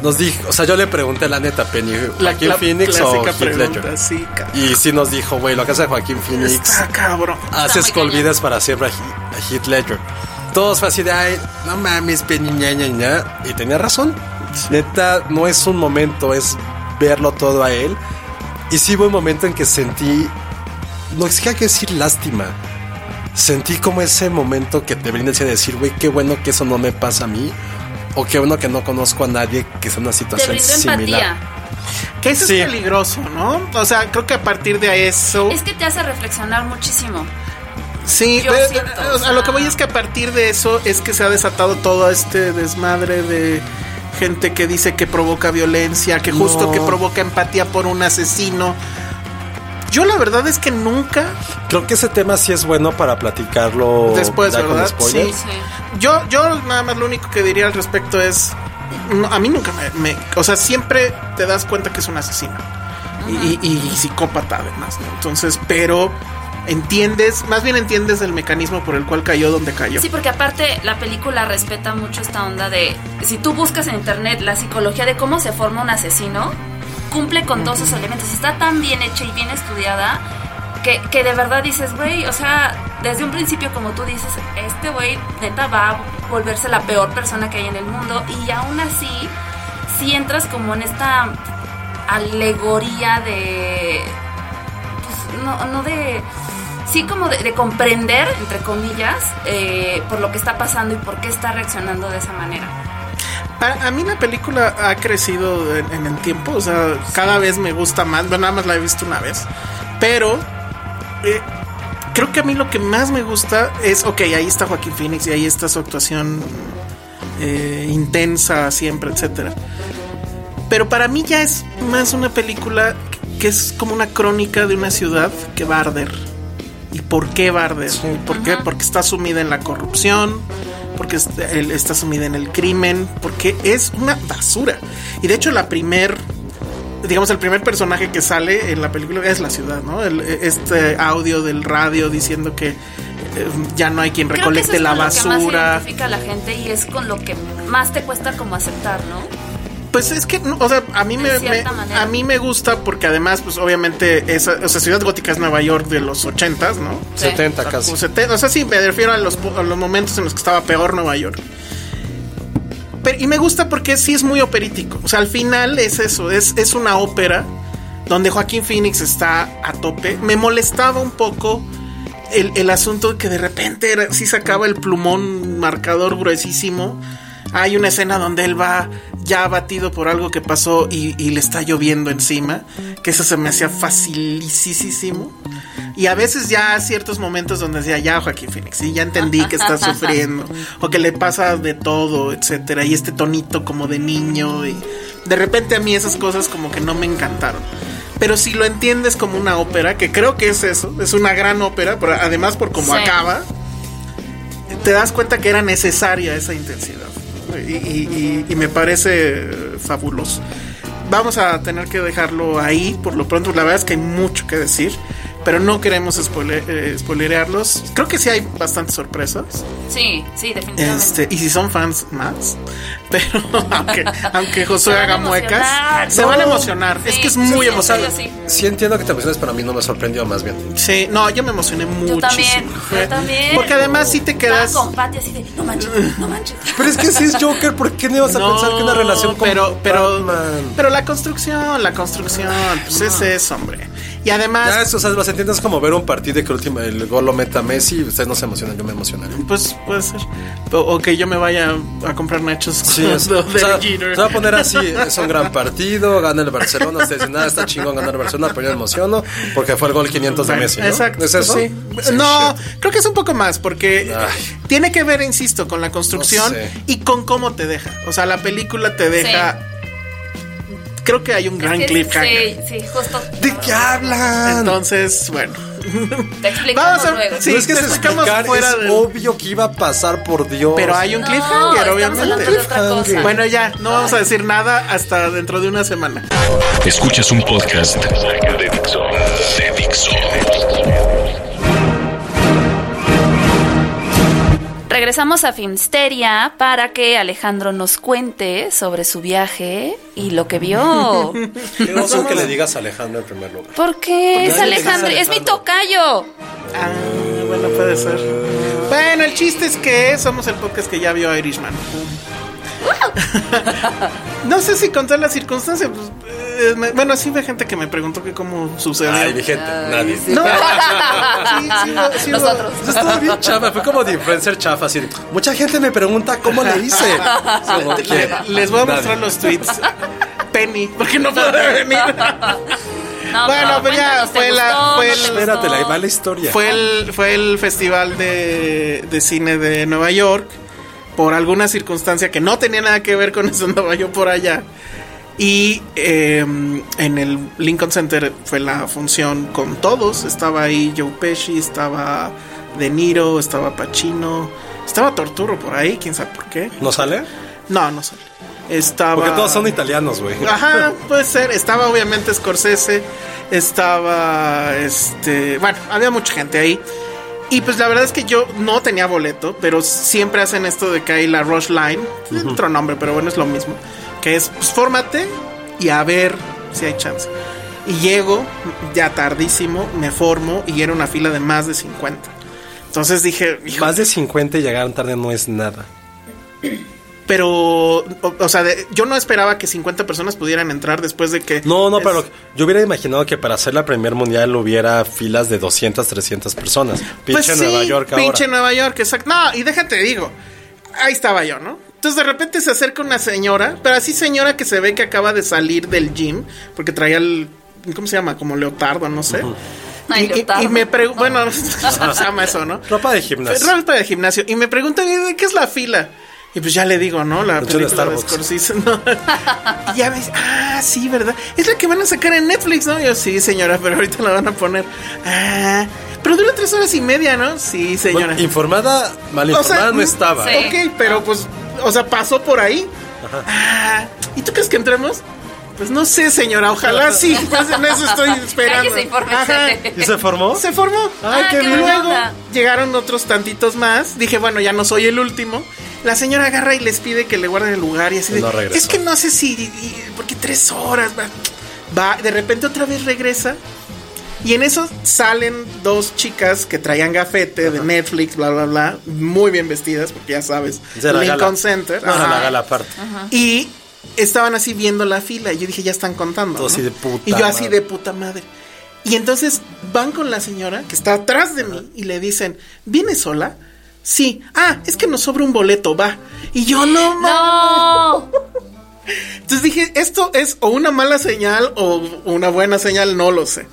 Nos dijo, o sea, yo le pregunté la neta Penny, la, Joaquín la Phoenix o clásica Heath pregunta, Ledger. sí, Y sí nos dijo, güey, lo que hace Joaquín Phoenix Está cabrón. haces que olvides para siempre a Heath Ledger. Todos fue así de, ay, no mames, Penny, ña, ña, ña. Y tenía razón. Neta, no es un momento, es verlo todo a él. Y sí hubo un momento en que sentí, no es que hay que decir lástima. Sentí como ese momento que te brinda ese decir, güey, qué bueno que eso no me pasa a mí. O qué bueno que no conozco a nadie que sea en una situación similar. empatía. Que eso Sí. es peligroso, ¿no? O sea, creo que a partir de eso. Es que te hace reflexionar muchísimo. Sí, Yo siento, o sea, a lo que voy es que a partir de eso es que se ha desatado todo este desmadre de gente que dice que provoca violencia, que justo No. que provoca empatía por un asesino. Yo la verdad es que nunca, Creo que ese tema sí es bueno para platicarlo Después, ¿verdad? Sí. Sí. yo, yo nada más lo único que diría al respecto es, no, a mí nunca me, me- o sea, siempre te das cuenta que es un asesino y, y- y psicópata además, ¿no? Entonces, pero entiendes, más bien entiendes el mecanismo por el cual cayó donde cayó. Sí, porque aparte la película respeta mucho esta onda de si tú buscas en internet la psicología de cómo se forma un asesino, cumple con todos esos elementos. Está tan bien hecha y bien estudiada que, que de verdad dices, güey, o sea, desde un principio como tú dices, este güey neta va a volverse la peor persona que hay en el mundo y aún así, si entras como en esta alegoría de pues, no, no de. Sí, como de, de comprender, entre comillas, eh, por lo que está pasando y por qué está reaccionando de esa manera. A, a mí la película ha crecido en, el tiempo, o sea, cada vez me gusta más. Bueno, nada más la he visto una vez, pero eh, creo que a mí lo que más me gusta es, ok, ahí está Joaquín Phoenix y ahí está su actuación eh, intensa siempre, etcétera. Pero para mí ya es más una película que es como una crónica de una ciudad que va. ¿Y por qué arder? ¿Y ¿Por qué? Porque está sumida en la corrupción, porque está sumida en el crimen, porque es una basura. Y de hecho la primer, digamos, el primer personaje que sale en la película es la ciudad, ¿no? El- este audio del radio diciendo que eh, ya no hay quien Creo que eso recolecte es la con lo que más basura. identifica a la gente y es con lo que más te cuesta como aceptar, ¿no? Pues es que, no, o sea, a mí me, a mí me gusta porque además, pues obviamente, esa, o sea, Ciudad Gótica es Nueva York de los ochentas, ¿no? Sí. 70 casi. Como 70, o sea, sí, me refiero a los, a los momentos en los que estaba peor Nueva York. Pero- y me gusta porque sí es muy operítico. O sea, al final es eso, es, es una ópera donde Joaquín Phoenix está a tope. Me molestaba un poco el, el asunto de que de repente era, sí sacaba el plumón marcador gruesísimo. Hay una escena donde él va ya abatido por algo que pasó y, y le está lloviendo encima, que eso se me hacía facilísimo. Y a veces ya ciertos momentos donde decía, ya Joaquín Phoenix, sí, ya entendí que está sufriendo, o que le pasa de todo, etcétera, y este tonito como de niño, y de repente a mí esas cosas como que no me encantaron. Pero si lo entiendes como una ópera, que creo que es eso, es una gran ópera, pero además por cómo Sí. acaba, te das cuenta que era necesaria esa intensidad. Y, me parece fabuloso. Vamos a tener que dejarlo ahí por lo pronto. La verdad es que hay mucho que decir, pero no queremos spoile- eh, spoilerearlos. Creo que sí hay bastantes sorpresas. Sí, sí, definitivamente. Este, y si son fans más, pero aunque, aunque Josué haga muecas, emocionar. se No. van a emocionar. es Sí, que es sí, muy en emocionante. sí. Sí entiendo que te emociones, pero a mí no me sorprendió más bien. Sí, no, yo me emocioné muchísimo. también, yo también. Porque además sí te quedas. con Patty así de, no manches, no manches. Pero es que si es Joker, ¿por qué no ibas a No, pensar que una relación con pero, pero, Batman? pero la construcción, la construcción, pues es eso, hombre. Y además, Ya, eso, o sea, lo entiendes como ver un partido y que el, último, el gol lo meta Messi y ustedes no se emocionan, yo me emocionaré. pues puede ser. O, que yo me vaya a comprar nachos Sí, con es, o sea, Jeter. se va a poner así, es un gran partido, gana el Barcelona, ustedes dicen, nada, está chingón ganar el Barcelona, pero yo me emociono porque fue el gol 500 de Messi, ¿no? Exacto. ¿Es eso? sí. No, shit. creo que es un poco más porque Ay. tiene que ver, insisto, con la construcción No sé. y con cómo te deja. O sea, la película te deja. Creo que hay un gran Es que- cliffhanger. Sí, sí, justo. ¿De qué hablan? Entonces, bueno. Te explicamos Vamos a- luego. sí. no es que se explicamos explicar, fuera es del- obvio que iba a pasar por Dios. Pero hay un No, cliffhanger, obviamente. cosa. Bueno, ya, no vamos a decir nada hasta dentro de una semana. Escuchas un podcast de Dixo. De Dixo. Regresamos a Filmsteria para que Alejandro nos cuente sobre su viaje y lo que vio. Qué oso que le digas a Alejandro en primer lugar. ¿Por qué es Alejandro? Es mi tocayo. Ah, bueno, puede ser. Bueno, el chiste es que somos el podcast que ya vio Irishman. no sé si contar las circunstancias. pues, eh, me- bueno, sí ve gente que me preguntó que cómo sucedió. Ay, mi gente, nadie. no, sí, sí, sí Nosotros. Eso Estaba bien chafa, fue como de influencer chafa, así Mucha gente me pregunta cómo le hice. Como Le- les voy a nadie. mostrar los tweets. Penny, porque no puede venir. No, Bueno, pero pues ya cuéntanos, ¿te fue la- gustó? fue ¿No el- te Espérate, la historia. Fue el, fue el festival de, de cine de Nueva York. Por alguna circunstancia que no tenía nada que ver con eso, andaba yo por allá. Y eh, en el Lincoln Center fue la función con todos. Estaba ahí Joe Pesci, estaba De Niro, estaba Pacino, estaba Torturo por ahí, quién sabe por qué. ¿No sale? No, no sale. Estaba. Porque todos son italianos, güey. Ajá, puede ser. Estaba obviamente Scorsese. Estaba. Este. Bueno, había mucha gente ahí. Y pues la verdad es que yo no tenía boleto, pero siempre hacen esto de que hay la Rush Line. Otro nombre, pero bueno, es lo mismo. Que es, pues fórmate y a ver si hay chance. Y llego ya tardísimo, me formo y era una fila de más de 50. Entonces dije, hijo, Más de 50 y llegaron tarde no es nada. pero, o, o sea, de- yo no esperaba que 50 personas pudieran entrar después de que... No, no, es- pero yo hubiera imaginado que para hacer la Premier Mundial hubiera filas de 200, 300 personas. Pinche Pues Nueva sí, York ahora. Pinche Nueva York, exacto. No, y déjate digo, ahí estaba yo, ¿no? Entonces de repente se acerca una señora, pero así señora que se ve que acaba de salir del gym, porque traía el, ¿cómo se llama? Como leotardo, no sé. Ay, y, y- leotardo. y me pregunta, bueno, se llama eso, ¿no? Ropa de gimnasio. Ropa de gimnasio. Y me preguntan, ¿y ¿de qué es la fila? Y pues ya le digo, ¿no? La película de. Scorsese. ¿no? y ya me dice, ah, sí, ¿verdad? Es la que van a sacar en Netflix, ¿no? Y yo, sí, señora, pero ahorita la van a poner. Ah, pero dura tres horas y media, ¿no? Sí, señora. Bueno, informada, mal O sea, informada no estaba. sí. Ok, pero pues, o sea, pasó por ahí. Ah, ¿y tú crees que entremos? Pues no sé, señora, ojalá sí. Pues en eso estoy esperando. Ajá. ¿Y se formó? Se formó. Ay, qué buena luego llegaron otros tantitos más. Dije, bueno, ya no soy el último. La señora agarra y les pide que le guarden el lugar y así de, No regresó. Es que no sé si, y- porque tres horas va. Va, de repente otra vez regresa. Y en eso salen dos chicas que traían gafete de Netflix, bla, bla, bla, muy bien vestidas, porque ya sabes, Lincoln gala. Center. No, Ajá. la gala aparte. Y estaban así viendo la fila. Y yo dije, ya están contando. ¿no? así de puta Y yo así madre. de puta madre. Y entonces van con la señora que está atrás de mí y le dicen, ¿viene sola? Sí. Ah, es que nos sobra un boleto, va. Y yo no, ma-". No. Entonces dije, esto es o una mala señal o una buena señal, no lo sé.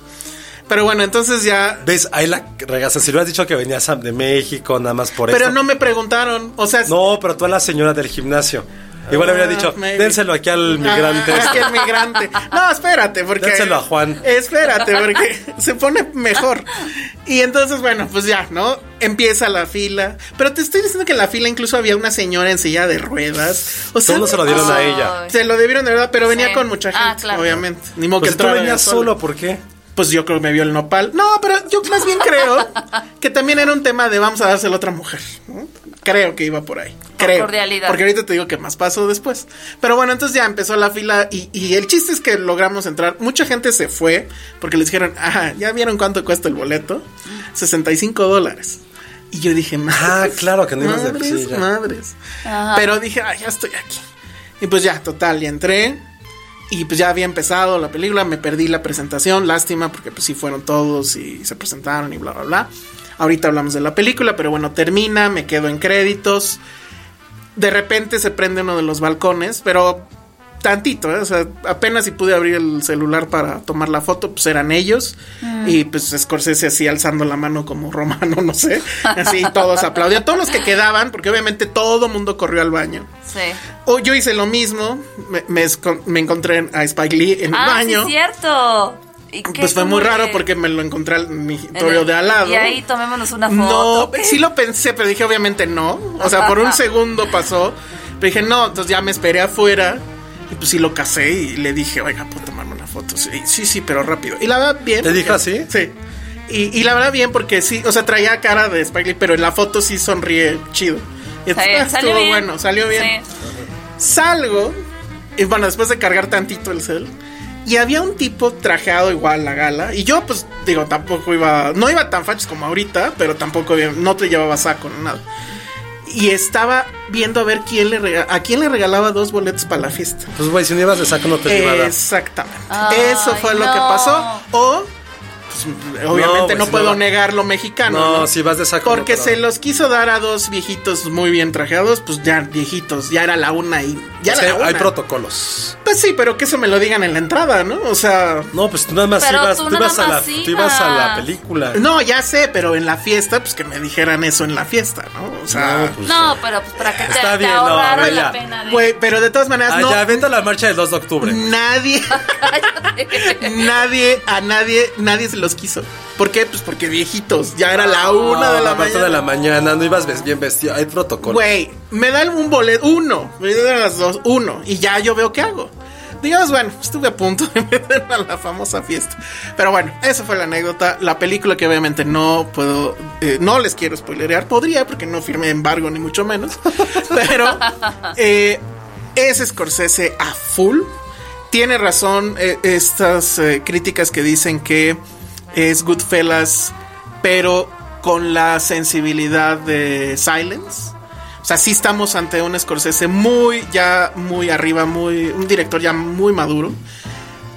Pero bueno, entonces ya. ¿Ves? Ahí la regaza. Si le hubieras dicho que venías a- de México, nada más por eso. Pero no me preguntaron. O sea, No, pero tú a la señora del gimnasio. Igual le hubiera Ah, dicho, maybe. dénselo aquí al migrante. Ah, aquí al migrante. No, espérate, porque. Dénselo a Juan. Espérate, porque se pone mejor. Y entonces, bueno, pues ya, ¿no? Empieza la fila. Pero te estoy diciendo que en la fila incluso había una señora en silla de ruedas. O sea, Todos se lo dieron a ella. se lo debieron de verdad, pero venía Sí. con mucha gente, Ah, claro. obviamente. Ni modo Pues que si tú venías solo, ¿por qué? Pues yo creo que me vio el nopal. No, pero yo más bien creo que también era un tema de vamos a dárselo a otra mujer. ¿no? Creo que iba por ahí. Creo. cordialidad. Porque ahorita te digo que más pasó después. Pero bueno, entonces ya empezó la fila y, y el chiste es que logramos entrar. Mucha gente se fue porque les dijeron, ah, ¿ya vieron cuánto cuesta el boleto? 65 dólares. Y yo dije, Ah, claro, que no ibas de- madres, ya. madres. Ajá. Pero dije, ah, ya estoy aquí. Y pues ya, total, ya entré. Y pues ya había empezado la película, me perdí la presentación, lástima, porque pues sí fueron todos y se presentaron y bla, bla, bla. Ahorita hablamos de la película, pero bueno, termina, me quedo en créditos. De repente se prende uno de los balcones, pero tantito, ¿eh? o sea, apenas si pude abrir el celular para tomar la foto, pues eran ellos. Y pues Scorsese así alzando la mano como romano, no sé. Así todos aplaudían, todos los que quedaban, porque obviamente todo mundo corrió al baño. Sí. O yo hice lo mismo, me, me escon- me encontré a Spike Lee en el Ah, baño. sí, cierto. ¿Y qué, pues fue muy raro porque me lo encontré al mi el- de al lado. Y ahí tomémonos una No, foto. sí lo pensé, pero dije obviamente no. O sea, por un segundo pasó. Pero dije no, entonces ya me esperé afuera. Y pues sí lo casé y le dije, oiga, ¿puedo tomarme una foto? Sí, sí, sí, pero rápido. Y la verdad, bien. ¿Te dijo así? Sí. Y, y la verdad, bien, porque sí, o sea, traía cara de Spike Lee, pero en la foto sí sonríe chido. Y Sí, entonces, ah, salió estuvo bien. bueno, salió bien. Sí. Salgo, y bueno, después de cargar tantito el cel, y había un tipo trajeado igual a la gala, y yo pues digo, tampoco iba, no iba tan fachos como ahorita, pero tampoco iba- no te llevaba saco nada. Y estaba viendo a ver quién le rega- a quién le regalaba dos boletos para la fiesta. Pues, güey, si no ibas de saco no te iba a dar. Exactamente. Ay, Eso fue lo que pasó. O, pues, obviamente no, si puedo no negar lo mexicano. No, si vas de saco. no Porque se los quiso dar a dos viejitos muy bien trajeados, pues ya viejitos, ya era la una y ya era que la hay una. protocolos. Pues sí, pero que eso me lo digan en la entrada, ¿no? O sea, No, pues tú nada más Pero ibas, tú tú nada ibas a la, tú ibas a la película. no, ya sé, pero en la fiesta, pues que me dijeran eso en la fiesta, ¿no? O sea, No, pues, No, pero pues para que te, Está te bien, no, ahorraron la ya. pena de... güey, pero de todas maneras, Ah, no. ya, vente a la marcha del 2 de octubre. Nadie, nadie, a nadie, nadie se los quiso. ¿Por qué? Pues porque viejitos, ya era la una No, de la aparte mañana. de la mañana, no ibas bien vestido. Hay protocolos. Güey, me dan un boleto, uno, me dan las dos, uno, y ya yo veo qué hago. Digamos, bueno, estuve a punto de meterme a la famosa fiesta. Pero bueno, esa fue la anécdota. La película que obviamente no puedo, eh, no les quiero spoilerear. Podría, porque no firmé embargo, ni mucho menos. Pero eh, es Scorsese a full. Tiene razón eh, estas eh, críticas que dicen que es Goodfellas, pero con la sensibilidad de Silence. O sea, sí estamos ante un Scorsese muy, ya muy arriba, muy, un director ya muy maduro.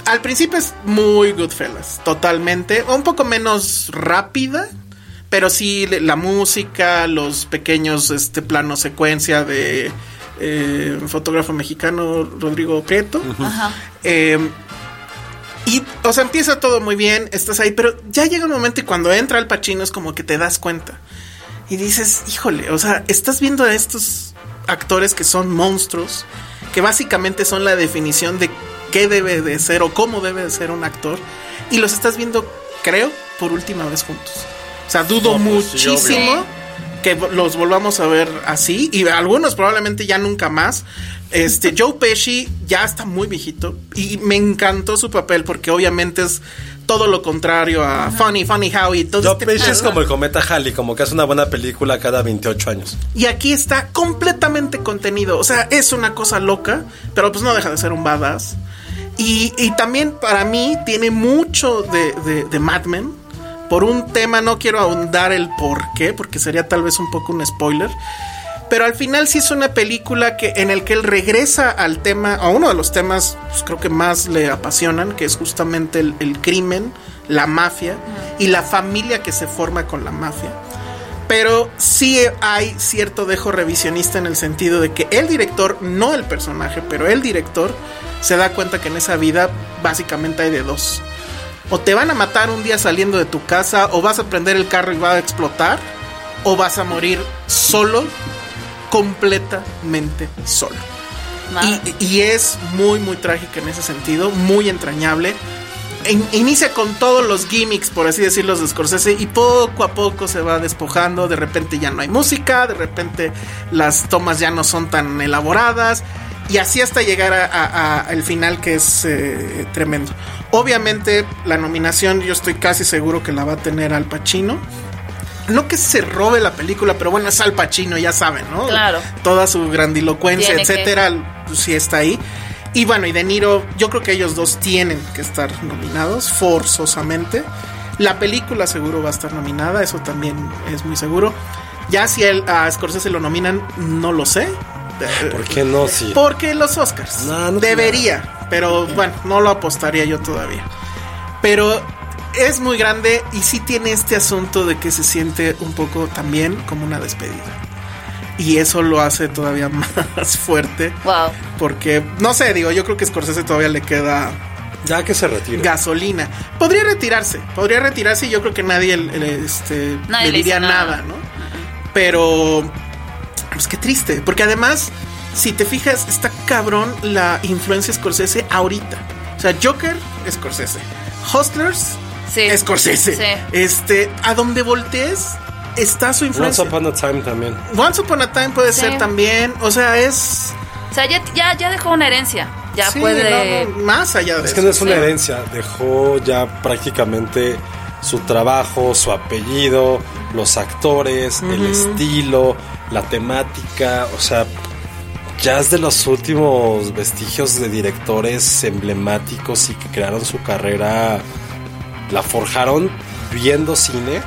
Al principio es muy Goodfellas, totalmente. Un poco menos rápida, pero sí la música, los pequeños este, planos secuencia de eh, fotógrafo mexicano Rodrigo Prieto. Eh, y, o sea, empieza todo muy bien, estás ahí, pero ya llega un momento y cuando entra el Pacino es como que te das cuenta. Y dices, híjole, o sea, estás viendo a estos actores que son monstruos, que básicamente son la definición de qué debe de ser o cómo debe de ser un actor, y los estás viendo, creo, por última vez juntos. O sea, dudo No, pues muchísimo. Que los volvamos a ver así, y algunos probablemente ya nunca más. Este, Joe Pesci ya está muy viejito y me encantó su papel porque obviamente es todo lo contrario a Funny, Funny How y todo Joe este Pesci es como el cometa Halley, como que hace una buena película cada 28 años. Y aquí está completamente contenido. O sea, es una cosa loca, pero pues no deja de ser un badass. Y, y también para mí tiene mucho de, de, de Mad Men. Por un tema, no quiero ahondar el por qué, porque sería tal vez un poco un spoiler. Pero al final sí es una película que, en el que él regresa al tema, a uno de los temas, pues, creo que más le apasionan, que es justamente el, el crimen, la mafia y la familia que se forma con la mafia pero sí hay cierto dejo revisionista en el sentido de que el director, no el personaje, pero el director se da cuenta que en esa vida básicamente hay de dos. O te van a matar un día saliendo de tu casa, o vas a prender el carro y va a explotar, o vas a morir solo, completamente solo. Y, y es muy, muy trágica en ese sentido, muy entrañable. In- inicia con todos los gimmicks, por así decirlo, de Scorsese, y poco a poco se va despojando. De repente ya no hay música, de repente las tomas ya no son tan elaboradas, y así hasta llegar a- a- a- al final, que es eh, tremendo. Obviamente, la nominación, yo estoy casi seguro que la va a tener Al Pacino. No que se robe la película, pero bueno, es Al Pacino, ya saben, ¿no? Claro. Toda su grandilocuencia, Tiene que- etcétera, pues, sí está ahí. Y bueno, y De Niro, yo creo que ellos dos tienen que estar nominados, forzosamente. La película seguro va a estar nominada, eso también es muy seguro. Ya si él, a Scorsese lo nominan, no lo sé. ¿Por qué no? Sí. Porque los Oscars. No, no Debería, pero bueno, no lo apostaría yo todavía. Pero es muy grande y sí tiene este asunto de que se siente un poco también como una despedida. Y eso lo hace todavía más fuerte. Wow. Porque, no sé, digo, yo creo que a Scorsese todavía le queda Ya que se retire. gasolina. Podría retirarse, podría retirarse y yo creo que nadie, le- este, Nadie le le diría nada. ¿no? Pero, pues qué triste, porque además, si te fijas, está cabrón la influencia Scorsese ahorita. O sea, Joker, Scorsese. Hustlers, Sí. Scorsese. Sí. Este, a donde voltees, está su Once influencia. Upon a Time también. Once Upon a Time puede Sí. ser también, o sea, es... O sea, ya, ya, ya dejó una herencia. Ya sí, puede. no, no, más allá de Es eso. que no es una Sí. herencia, dejó ya prácticamente su trabajo, su apellido, los actores, el estilo, la temática, o sea, ya es de los últimos vestigios de directores emblemáticos y que crearon su carrera, la forjaron viendo cine,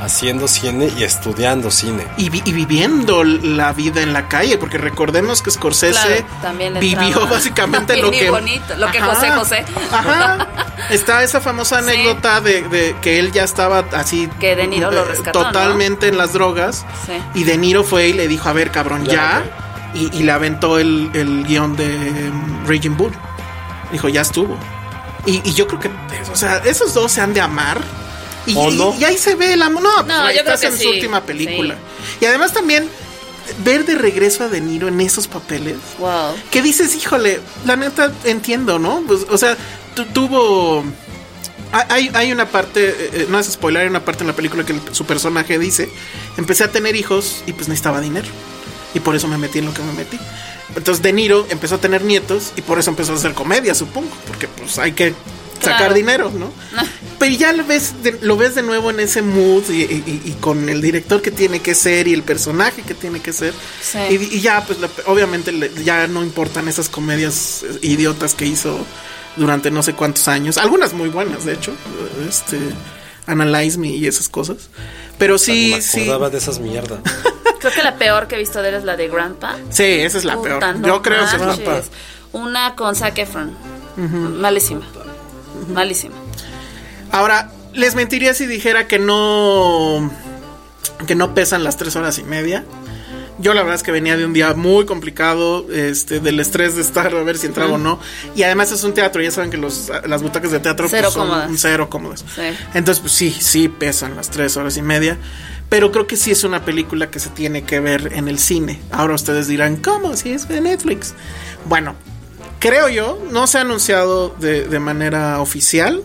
haciendo cine y estudiando cine. y, vi- y viviendo la vida en la calle, porque recordemos que Scorsese Claro, también le vivió básicamente lo que bonito, lo que José José. Ajá. Está esa famosa Sí. anécdota de, de que él ya estaba así Que De Niro lo eh, rescató, totalmente en las drogas Sí. y De Niro fue y le dijo, "A ver, cabrón, ya." Y, y le aventó el, el guion de um, Raging Bull. Dijo, "Ya estuvo." Y, y yo creo que, o sea, esos dos se han de amar. Y, ¿O y- no? y ahí se ve el amor. No, pues, No, yo creo que en su última película. Y además también ver de regreso a De Niro en esos papeles. Wow. Que dices, híjole, la neta entiendo, ¿no? Pues, o sea, tu- tuvo. Hay, hay una parte, eh, eh, no es spoiler, hay una parte en la película que el- su personaje dice: Empecé a tener hijos y pues necesitaba dinero. Y por eso me metí en lo que me metí. Entonces De Niro empezó a tener nietos y por eso empezó a hacer comedia, supongo. Porque pues hay que sacar Claro. dinero, ¿no? Pero ya lo ves, de, lo ves de nuevo en ese mood y, y- y con el director que tiene que ser y el personaje que tiene que ser. Sí. Y, y ya, pues la- obviamente le- ya no importan esas comedias idiotas que hizo durante no sé cuántos años. Algunas muy buenas, de hecho. Este, Analyze Me y esas cosas. Pero sí, me sí. acordaba de esas mierdas. Creo que la peor que he visto de él es la de Grandpa. Sí, esa es la Puta, peor. no Yo creo que es peor. Una con Zac Efron. Malísima. Malísima. Ahora, les mentiría si dijera que no. que no pesan las tres horas y media. Yo la verdad es que venía de un día muy complicado, este, del estrés de estar a ver si entraba o no. Y además es un teatro, ya saben que los, las butacas de teatro Cero pues, son cómodas. cero cómodas. Sí. Entonces, pues sí, sí pesan las tres horas y media. Pero creo que sí es una película que se tiene que ver en el cine. Ahora ustedes dirán, ¿cómo? Si es de Netflix. Bueno, creo yo, no se ha anunciado de, de manera oficial,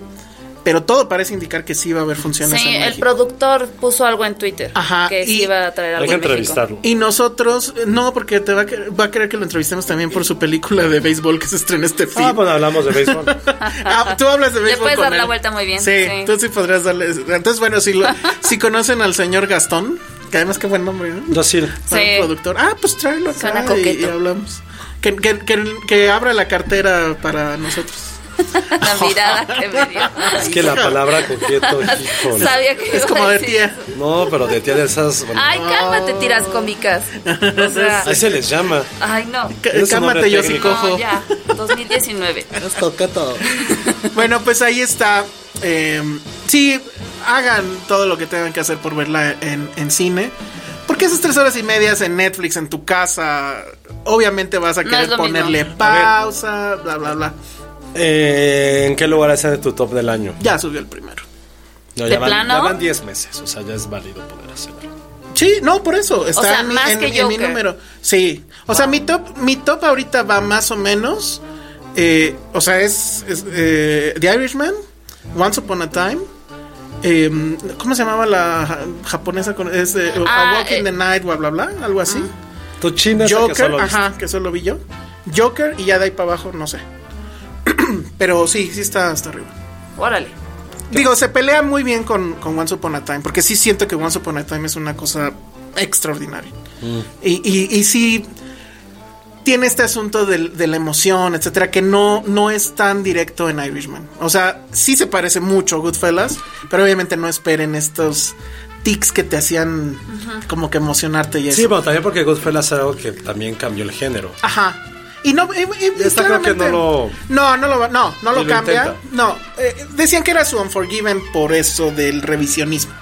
pero todo parece indicar que sí va a haber funciones Sí, en el productor puso algo en Twitter. Ajá, Que sí iba a traer Hay algo que en México. entrevistarlo. Y nosotros, no, porque te va a, que- va a querer que lo entrevistemos también por su película de béisbol que se estrena este fin. Ah, pues hablamos de béisbol. Ah, tú hablas de Le béisbol. puedes con dar la él. vuelta muy bien, Sí, sí. tú sí podrías darle. Entonces, bueno, si, lo- si conocen al señor Gastón, que además qué buen nombre, ¿no? Yo sí. Productor. Ah, pues tráelo acá Suena y, coqueto. y hablamos. Que, que, que, que abra la cartera para nosotros. La mirada que me dio. Es que la palabra coqueto, híjole. Sabía que Es como de tía. eso. No, pero de tía de esas. bueno, Ay, cálmate, tiras cómicas. O sea, Ahí se les llama. ay, no. C- Cálmate, yo sí cojo. No, ya. 2019. Es coqueto. Bueno, pues ahí está. Eh, sí, hagan todo lo que tengan que hacer por verla en, en cine. Porque esas tres horas y medias en Netflix, en tu casa, obviamente vas a No querer mismo. ponerle pausa, bla, bla, bla. Eh, ¿En qué lugar está en tu top del año? Ya subió el primero. No, ¿De ya van, plano? ya van 10 meses, o sea, ya es válido poder hacerlo. Sí, no, por eso. Está sea, en, más en- que en mi Joker. número. Sí. O sea, mi top, mi top ahorita va más o menos. eh, o sea, es, es, eh, The Irishman, Once Upon a Time. eh, ¿Cómo se llamaba la ja- japonesa? Con, es eh, Ah, A Walk in the Night, bla, bla, bla. Algo así. Tu china es la que Joker, solo ajá, que solo vi yo. Joker y ya de ahí para abajo, no sé. Pero sí, sí está hasta arriba. Órale. Digo, se pelea muy bien con, con Once Upon a Time, porque sí siento que Once Upon a Time es una cosa extraordinaria. Y, y, y sí tiene este asunto de, la emoción, etcétera, que no, no es tan directo en Irishman. O sea, sí se parece mucho a Goodfellas, pero obviamente no esperen estos tics que te hacían como que emocionarte y eso. Sí, bueno, también porque Goodfellas es algo que también cambió el género. Ajá. Y no, y- y- y Esta creo que no lo- No, no lo, va- no, no lo cambia. No, eh, decían que era su Unforgiven por eso del revisionismo.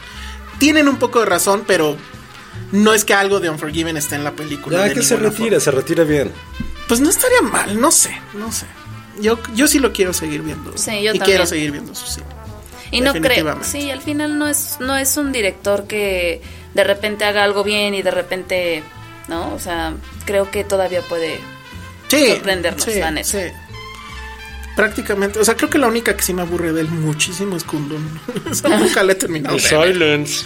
Tienen un poco de razón, pero no es que algo de Unforgiven esté en la película. Ya de que se retire, se retire bien. Pues no estaría mal, no sé, no sé. Yo, yo sí lo quiero seguir viendo. Sí, yo y también. quiero seguir viendo su cine. Y no creo, sí, al final no es, no es un director que de repente haga algo bien y de repente, ¿no? O sea, creo que todavía puede Sí, sorprendernos, sí, la neta. sí. Prácticamente, o sea, creo que la única que sí me aburre de él muchísimo es Kundun. O sea, nunca le he terminado. de. Silence.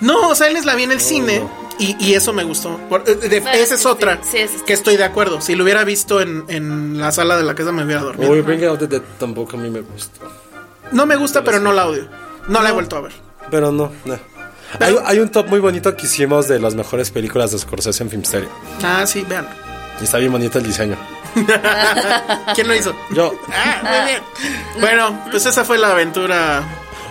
No, o sea, él es la vi en el cine y, y eso me gustó. Por- eh, de- Bueno, esa es sí, otra sí, esa es- que estoy de acuerdo. Si lo hubiera visto en, en la sala de la casa me hubiera dormido. Uy, Bring Out the Dead tampoco a mí me gusta. No me gusta, pero no la odio. No, la he vuelto a ver. Pero no, no. Hay, hay un top muy bonito que hicimos de las mejores películas de Scorsese en Filmsteria. Ah, sí, vean. Y está bien bonito el diseño. ¿Quién lo hizo? Yo. Ah, muy bien. Bueno, pues esa fue la aventura.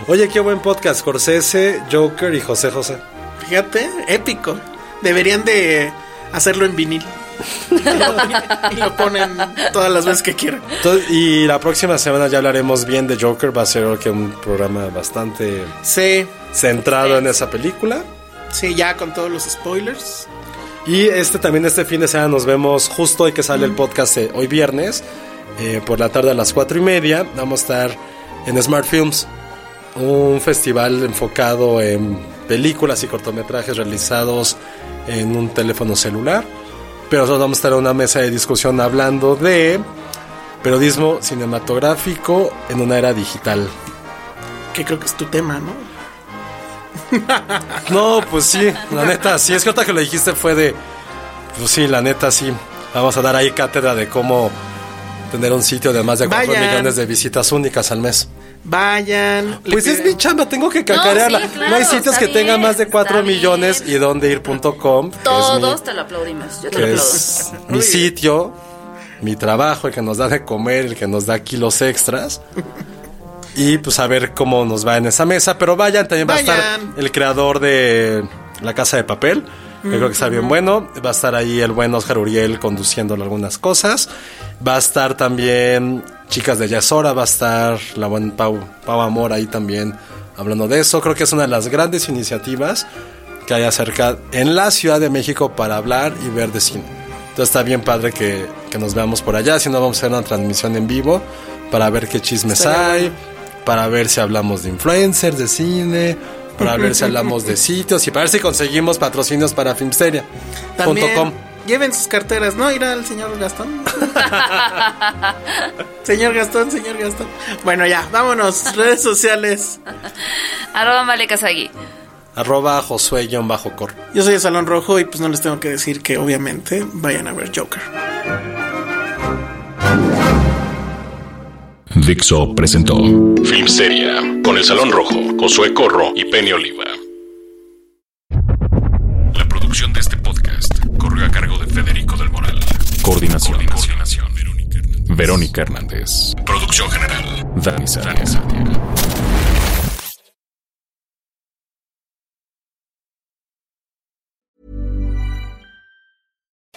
Oye, qué buen podcast. Scorsese, Joker y José José. Fíjate, épico. Deberían de hacerlo en vinil. y lo ponen todas las veces que quieran. Entonces, y la próxima semana ya hablaremos bien de Joker. Va a ser que un programa bastante Sí, centrado en esa película. sí, ya con todos los spoilers. Y este también este fin de semana nos vemos justo hoy que sale el podcast eh, hoy viernes eh, por la tarde a las cuatro y media. Vamos a estar en Smart Films, un festival enfocado en películas y cortometrajes realizados en un teléfono celular. Pero nosotros vamos a estar en una mesa de discusión hablando de periodismo cinematográfico en una era digital. Que creo que es tu tema, ¿no? No, pues sí, la neta, sí, es que ahorita que lo dijiste fue de, pues sí, la neta, sí, vamos a dar ahí cátedra de cómo tener un sitio de más de 4 Vayan. millones de visitas únicas al mes. Vayan. Pues es mi chamba, tengo que cacarearla. sí, No, hay sitios que tengan más de 4 está millones bien. y donde ir.com, que es Todos mi- te lo aplaudimos. Yo te lo aplaudo. es mi sitio, mi trabajo, el que nos da de comer, el que nos da kilos extras. Y pues a ver cómo nos va en esa mesa. Pero vayan, también va a estar el creador de La Casa de Papel. que creo que está bien bueno. Va a estar ahí el buen Oscar Uriel conduciéndolo algunas cosas. Va a estar también Chicas de Yasora. Va a estar la buena Pau, Pau Amor ahí también hablando de eso. Creo que es una de las grandes iniciativas que haya cerca en la Ciudad de México para hablar y ver de cine. Entonces está bien padre que, que nos veamos por allá, si no vamos a hacer una transmisión en vivo para ver qué chismes hay. Para ver si hablamos de influencers, de cine, para ver si hablamos de sitios y para ver si conseguimos patrocinios para Filmsteria.com. También lleven sus carteras, ¿no? Ir al señor Gastón. señor Gastón, señor Gastón. Bueno, ya, vámonos. Redes sociales. Arroba Male Kazagi. Arroba Josué-Cor. Yo soy el Salón Rojo y pues no les tengo que decir que obviamente vayan a ver Joker. Dixo presentó Filmsteria con El Salón Rojo, Josué Corro y Penny Oliva. La producción de este podcast corrió a cargo de Federico del Moral. Coordinación. Coordinación. Verónica Hernández. Producción general. Dani Sadia.